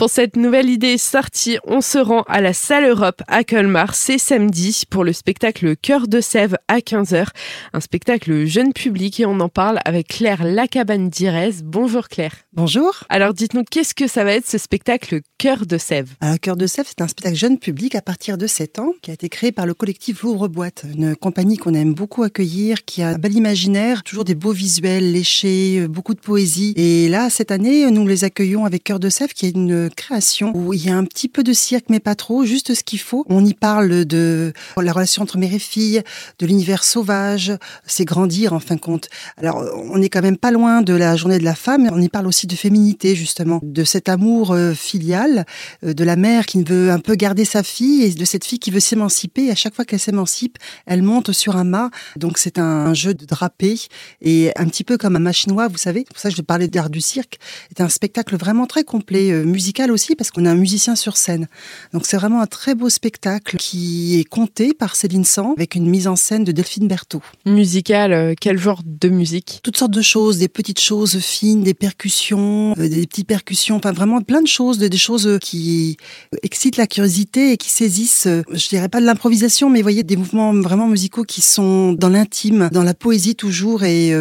Pour cette nouvelle idée sortie, on se rend à la Salle Europe à Colmar. C'est samedi pour le spectacle Cœur de Sève à 15h. Un spectacle jeune public et on en parle avec Claire Lacabane d'Irez. Bonjour Claire. Bonjour. Alors dites-nous, qu'est-ce que ça va être ce spectacle Cœur de Sève Alors Cœur de Sève, c'est un spectacle jeune public à partir de 7 ans qui a été créé par le collectif Louvre-Boîte, une compagnie qu'on aime beaucoup accueillir, qui a un bel imaginaire, toujours des beaux visuels léchés, beaucoup de poésie. Et là, cette année, nous les accueillons avec Cœur de Sève qui est une création où il y a un petit peu de cirque, mais pas trop, juste ce qu'il faut. On y parle de la relation entre mère et fille, de l'univers sauvage, c'est grandir en fin de compte. Alors, on n'est quand même pas loin de la journée de la femme, on y parle aussi de féminité, justement, de cet amour euh, filial, euh, de la mère qui veut un peu garder sa fille et de cette fille qui veut s'émanciper. À chaque fois qu'elle s'émancipe, elle monte sur un mât. Donc, c'est un, jeu de drapé et un petit peu comme un machinois, vous savez. C'est pour ça que je parlais d'art du cirque. C'est un spectacle vraiment très complet, euh, aussi parce qu'on a un musicien sur scène. Donc c'est vraiment un très beau spectacle qui est compté par Céline Sang avec une mise en scène de Delphine Berthaud. Musical, euh, quel genre de musique? Toutes sortes de choses, des petites choses fines, des percussions, euh, des petites percussions, enfin vraiment plein de choses, des choses euh, qui excitent la curiosité et qui saisissent, je dirais pas de l'improvisation, mais vous voyez des mouvements vraiment musicaux qui sont dans l'intime, dans la poésie toujours et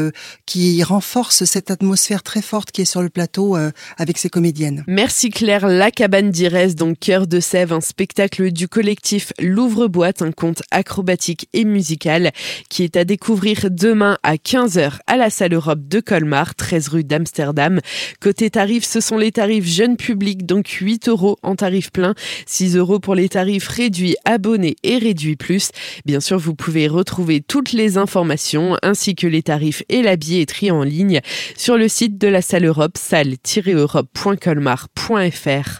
qui renforcent cette atmosphère très forte qui est sur le plateau avec ces comédiennes. Merci Claire. La Cabane d'Irès, donc Cœur de Sève, un spectacle du collectif Louvre-Boîte, un conte acrobatique et musical qui est à découvrir demain à 15h à la salle Europe de Colmar, 13 rue d'Amsterdam. Côté tarifs, ce sont les tarifs jeunes publics, donc 8 euros en tarif plein, 6 euros pour les tarifs réduits abonnés et réduits plus. Bien sûr, vous pouvez retrouver toutes les informations ainsi que les tarifs et la billetterie en ligne sur le site de la salle Europe, salle-europe.colmar.fr faire.